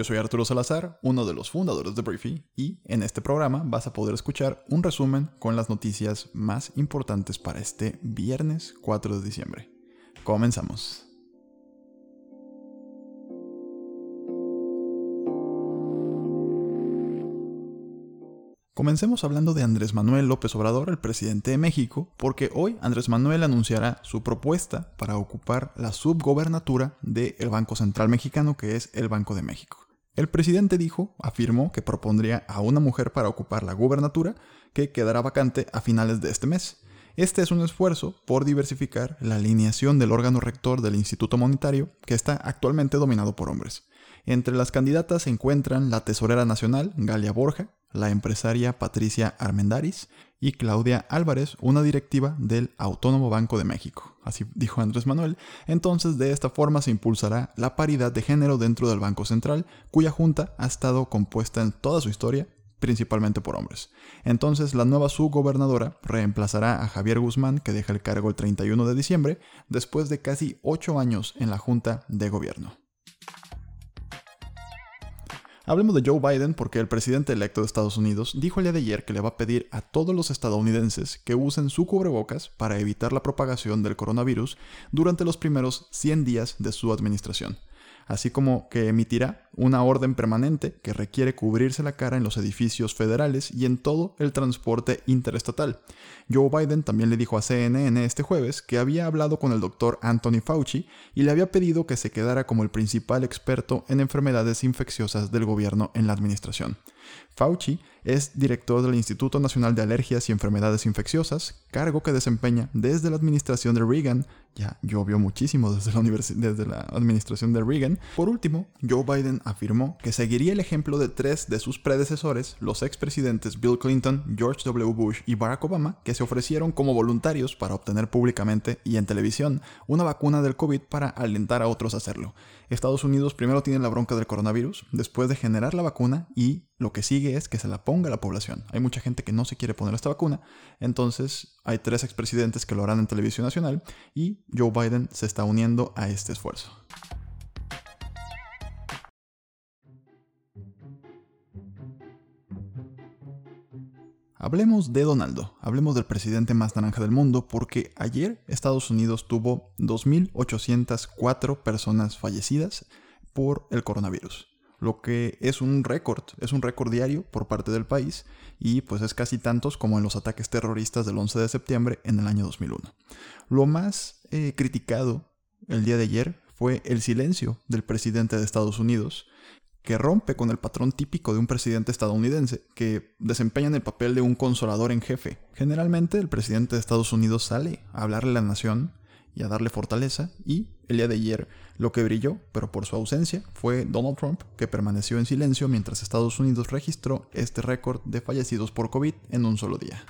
Yo soy Arturo Salazar, uno de los fundadores de Briefy, y en este programa vas a poder escuchar un resumen con las noticias más importantes para este viernes 4 de diciembre. Comenzamos. Comencemos hablando de Andrés Manuel López Obrador, el presidente de México, porque hoy Andrés Manuel anunciará su propuesta para ocupar la subgobernatura del Banco Central Mexicano, que es el Banco de México. El presidente dijo, afirmó que propondría a una mujer para ocupar la gubernatura, que quedará vacante a finales de este mes. Este es un esfuerzo por diversificar la alineación del órgano rector del Instituto Monetario, que está actualmente dominado por hombres. Entre las candidatas se encuentran la tesorera nacional, Galia Borja, la empresaria Patricia Armendaris y Claudia Álvarez, una directiva del Autónomo Banco de México. Así dijo Andrés Manuel. Entonces, de esta forma se impulsará la paridad de género dentro del Banco Central, cuya junta ha estado compuesta en toda su historia principalmente por hombres. Entonces, la nueva subgobernadora reemplazará a Javier Guzmán, que deja el cargo el 31 de diciembre, después de casi ocho años en la Junta de Gobierno. Hablemos de Joe Biden porque el presidente electo de Estados Unidos dijo el día de ayer que le va a pedir a todos los estadounidenses que usen su cubrebocas para evitar la propagación del coronavirus durante los primeros 100 días de su administración así como que emitirá una orden permanente que requiere cubrirse la cara en los edificios federales y en todo el transporte interestatal. Joe Biden también le dijo a CNN este jueves que había hablado con el doctor Anthony Fauci y le había pedido que se quedara como el principal experto en enfermedades infecciosas del gobierno en la administración. Fauci es director del Instituto Nacional de Alergias y Enfermedades Infecciosas, cargo que desempeña desde la administración de Reagan. Ya llovió muchísimo desde la, desde la administración de Reagan. Por último, Joe Biden afirmó que seguiría el ejemplo de tres de sus predecesores, los expresidentes Bill Clinton, George W. Bush y Barack Obama, que se ofrecieron como voluntarios para obtener públicamente y en televisión una vacuna del COVID para alentar a otros a hacerlo. Estados Unidos primero tiene la bronca del coronavirus, después de generar la vacuna y lo que sigue es que se la ponga la población. Hay mucha gente que no se quiere poner esta vacuna, entonces hay tres expresidentes que lo harán en televisión nacional y Joe Biden se está uniendo a este esfuerzo. Hablemos de Donaldo, hablemos del presidente más naranja del mundo, porque ayer Estados Unidos tuvo 2.804 personas fallecidas por el coronavirus, lo que es un récord, es un récord diario por parte del país y pues es casi tantos como en los ataques terroristas del 11 de septiembre en el año 2001. Lo más eh, criticado el día de ayer fue el silencio del presidente de Estados Unidos, que rompe con el patrón típico de un presidente estadounidense, que desempeña el papel de un consolador en jefe. Generalmente el presidente de Estados Unidos sale a hablarle a la nación y a darle fortaleza, y el día de ayer lo que brilló, pero por su ausencia, fue Donald Trump, que permaneció en silencio mientras Estados Unidos registró este récord de fallecidos por COVID en un solo día.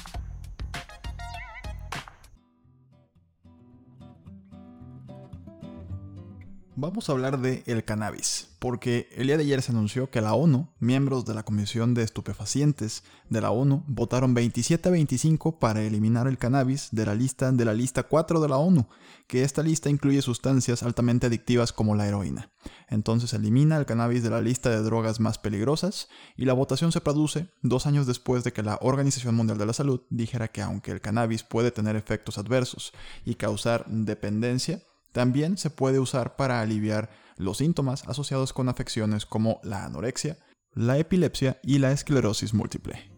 Vamos a hablar de el cannabis, porque el día de ayer se anunció que la ONU, miembros de la Comisión de Estupefacientes de la ONU, votaron 27 a 25 para eliminar el cannabis de la lista de la lista 4 de la ONU, que esta lista incluye sustancias altamente adictivas como la heroína. Entonces elimina el cannabis de la lista de drogas más peligrosas y la votación se produce dos años después de que la Organización Mundial de la Salud dijera que aunque el cannabis puede tener efectos adversos y causar dependencia, también se puede usar para aliviar los síntomas asociados con afecciones como la anorexia, la epilepsia y la esclerosis múltiple.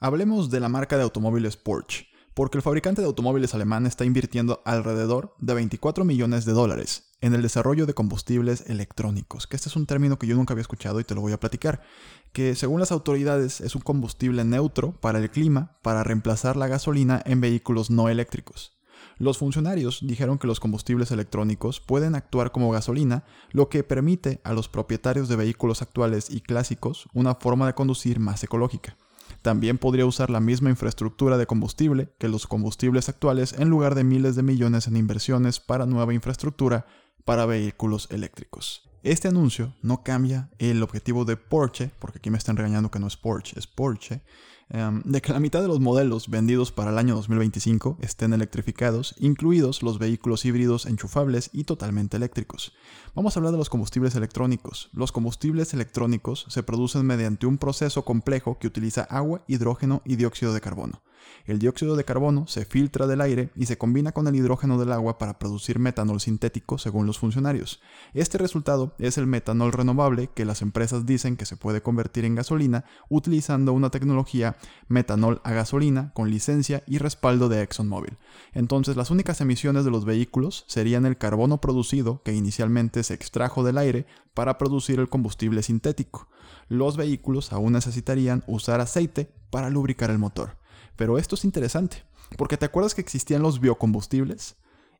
Hablemos de la marca de automóviles Porsche porque el fabricante de automóviles alemán está invirtiendo alrededor de 24 millones de dólares en el desarrollo de combustibles electrónicos, que este es un término que yo nunca había escuchado y te lo voy a platicar, que según las autoridades es un combustible neutro para el clima para reemplazar la gasolina en vehículos no eléctricos. Los funcionarios dijeron que los combustibles electrónicos pueden actuar como gasolina, lo que permite a los propietarios de vehículos actuales y clásicos una forma de conducir más ecológica. También podría usar la misma infraestructura de combustible que los combustibles actuales en lugar de miles de millones en inversiones para nueva infraestructura para vehículos eléctricos. Este anuncio no cambia el objetivo de Porsche, porque aquí me están regañando que no es Porsche, es Porsche, em, de que la mitad de los modelos vendidos para el año 2025 estén electrificados, incluidos los vehículos híbridos enchufables y totalmente eléctricos. Vamos a hablar de los combustibles electrónicos. Los combustibles electrónicos se producen mediante un proceso complejo que utiliza agua, hidrógeno y dióxido de carbono. El dióxido de carbono se filtra del aire y se combina con el hidrógeno del agua para producir metanol sintético según los funcionarios. Este resultado es el metanol renovable que las empresas dicen que se puede convertir en gasolina utilizando una tecnología metanol a gasolina con licencia y respaldo de ExxonMobil. Entonces las únicas emisiones de los vehículos serían el carbono producido que inicialmente se extrajo del aire para producir el combustible sintético. Los vehículos aún necesitarían usar aceite para lubricar el motor. Pero esto es interesante, porque te acuerdas que existían los biocombustibles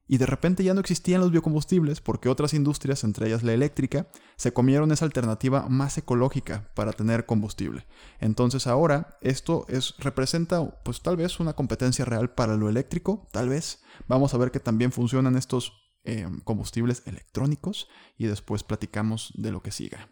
y de repente ya no existían los biocombustibles porque otras industrias, entre ellas la eléctrica, se comieron esa alternativa más ecológica para tener combustible. Entonces ahora esto es, representa pues tal vez una competencia real para lo eléctrico, tal vez. Vamos a ver que también funcionan estos eh, combustibles electrónicos y después platicamos de lo que siga.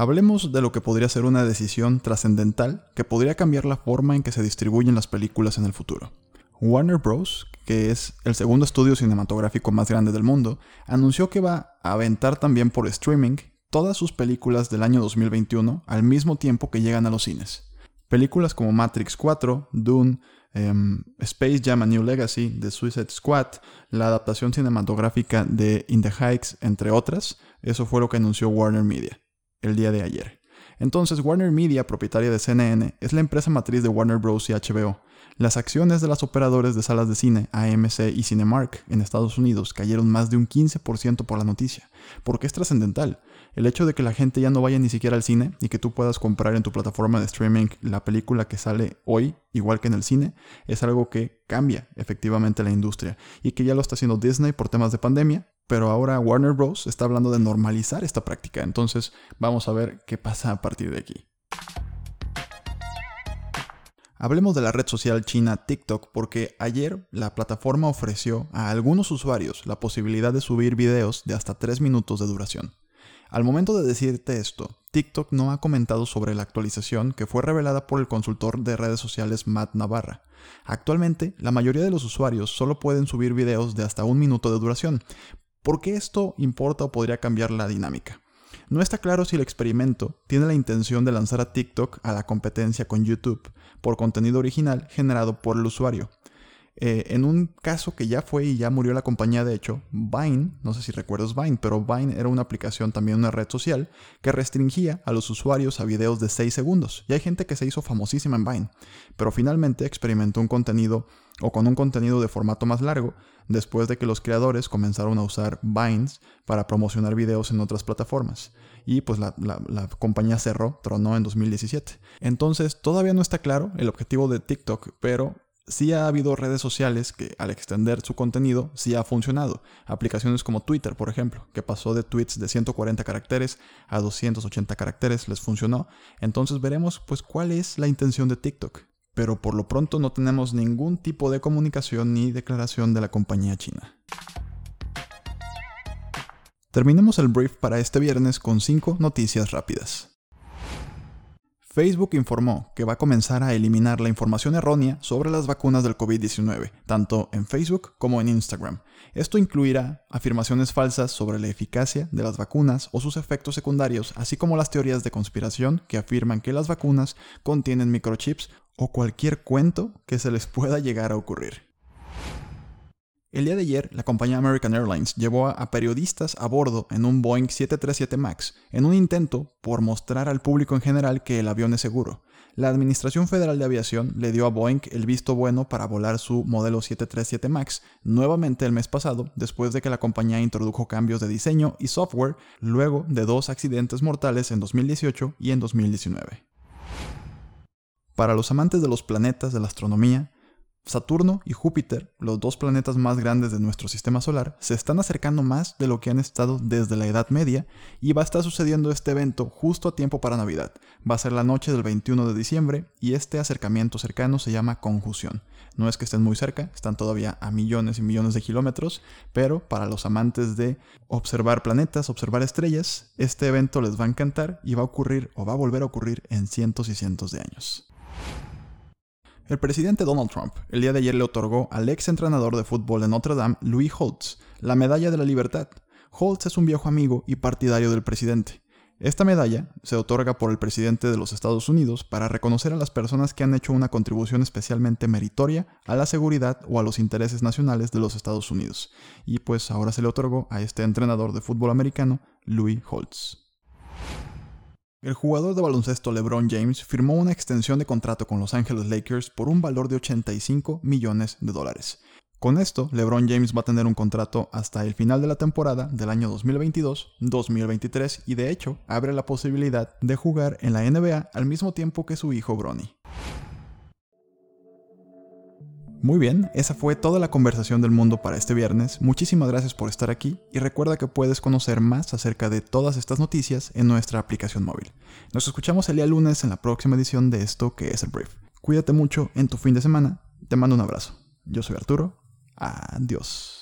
Hablemos de lo que podría ser una decisión trascendental que podría cambiar la forma en que se distribuyen las películas en el futuro. Warner Bros., que es el segundo estudio cinematográfico más grande del mundo, anunció que va a aventar también por streaming todas sus películas del año 2021 al mismo tiempo que llegan a los cines. Películas como Matrix 4, Dune, em, Space Jam A New Legacy, The Suicide Squad, la adaptación cinematográfica de In the Heights, entre otras, eso fue lo que anunció Warner Media el día de ayer. Entonces, Warner Media, propietaria de CNN, es la empresa matriz de Warner Bros. y HBO. Las acciones de las operadores de salas de cine, AMC y Cinemark, en Estados Unidos cayeron más de un 15% por la noticia. porque es trascendental? El hecho de que la gente ya no vaya ni siquiera al cine y que tú puedas comprar en tu plataforma de streaming la película que sale hoy, igual que en el cine, es algo que cambia efectivamente la industria y que ya lo está haciendo Disney por temas de pandemia, pero ahora Warner Bros. está hablando de normalizar esta práctica. Entonces vamos a ver qué pasa a partir de aquí. Hablemos de la red social china TikTok porque ayer la plataforma ofreció a algunos usuarios la posibilidad de subir videos de hasta 3 minutos de duración. Al momento de decirte esto, TikTok no ha comentado sobre la actualización que fue revelada por el consultor de redes sociales Matt Navarra. Actualmente, la mayoría de los usuarios solo pueden subir videos de hasta un minuto de duración, ¿Por qué esto importa o podría cambiar la dinámica? No está claro si el experimento tiene la intención de lanzar a TikTok a la competencia con YouTube por contenido original generado por el usuario. Eh, en un caso que ya fue y ya murió la compañía, de hecho, Vine, no sé si recuerdas Vine, pero Vine era una aplicación, también una red social, que restringía a los usuarios a videos de 6 segundos. Y hay gente que se hizo famosísima en Vine, pero finalmente experimentó un contenido o con un contenido de formato más largo, después de que los creadores comenzaron a usar Vines para promocionar videos en otras plataformas. Y pues la, compañía cerró, tronó en 2017. Entonces todavía no está claro el objetivo de TikTok, pero sí ha habido redes sociales que al extender su contenido sí ha funcionado. Aplicaciones como Twitter, por ejemplo, que pasó de tweets de 140 caracteres a 280 caracteres, les funcionó. Entonces veremos pues cuál es la intención de TikTok. Pero por lo pronto no tenemos ningún tipo de comunicación ni declaración de la compañía china. Terminemos el brief para este viernes con 5 noticias rápidas. Facebook informó que va a comenzar a eliminar la información errónea sobre las vacunas del COVID-19, tanto en Facebook como en Instagram. Esto incluirá afirmaciones falsas sobre la eficacia de las vacunas o sus efectos secundarios, así como las teorías de conspiración que afirman que las vacunas contienen microchips o cualquier cuento que se les pueda llegar a ocurrir. El día de ayer, la compañía American Airlines llevó a periodistas a bordo en un Boeing 737 MAX en un intento por mostrar al público en general que el avión es seguro. La Administración Federal de Aviación le dio a Boeing el visto bueno para volar su modelo 737 MAX nuevamente el mes pasado, después de que la compañía introdujo cambios de diseño y software luego de dos accidentes mortales en 2018 y en 2019. Para los amantes de los planetas de la astronomía, Saturno y Júpiter, los dos planetas más grandes de nuestro sistema solar, se están acercando más de lo que han estado desde la Edad Media y va a estar sucediendo este evento justo a tiempo para Navidad. Va a ser la noche del 21 de diciembre y este acercamiento cercano se llama conjunción. No es que estén muy cerca, están todavía a millones y millones de kilómetros, pero para los amantes de observar planetas, observar estrellas, este evento les va a encantar y va a ocurrir o va a volver a ocurrir en cientos y cientos de años. El presidente Donald Trump el día de ayer le otorgó al ex entrenador de fútbol de Notre Dame, Louis Holtz, la Medalla de la Libertad. Holtz es un viejo amigo y partidario del presidente. Esta medalla se otorga por el presidente de los Estados Unidos para reconocer a las personas que han hecho una contribución especialmente meritoria a la seguridad o a los intereses nacionales de los Estados Unidos. Y pues ahora se le otorgó a este entrenador de fútbol americano, Louis Holtz. El jugador de baloncesto LeBron James firmó una extensión de contrato con Los Angeles Lakers por un valor de 85 millones de dólares. Con esto, LeBron James va a tener un contrato hasta el final de la temporada del año 2022-2023 y de hecho abre la posibilidad de jugar en la NBA al mismo tiempo que su hijo Bronny. Muy bien, esa fue toda la conversación del mundo para este viernes. Muchísimas gracias por estar aquí y recuerda que puedes conocer más acerca de todas estas noticias en nuestra aplicación móvil. Nos escuchamos el día lunes en la próxima edición de esto que es el Brief. Cuídate mucho en tu fin de semana. Te mando un abrazo. Yo soy Arturo. Adiós.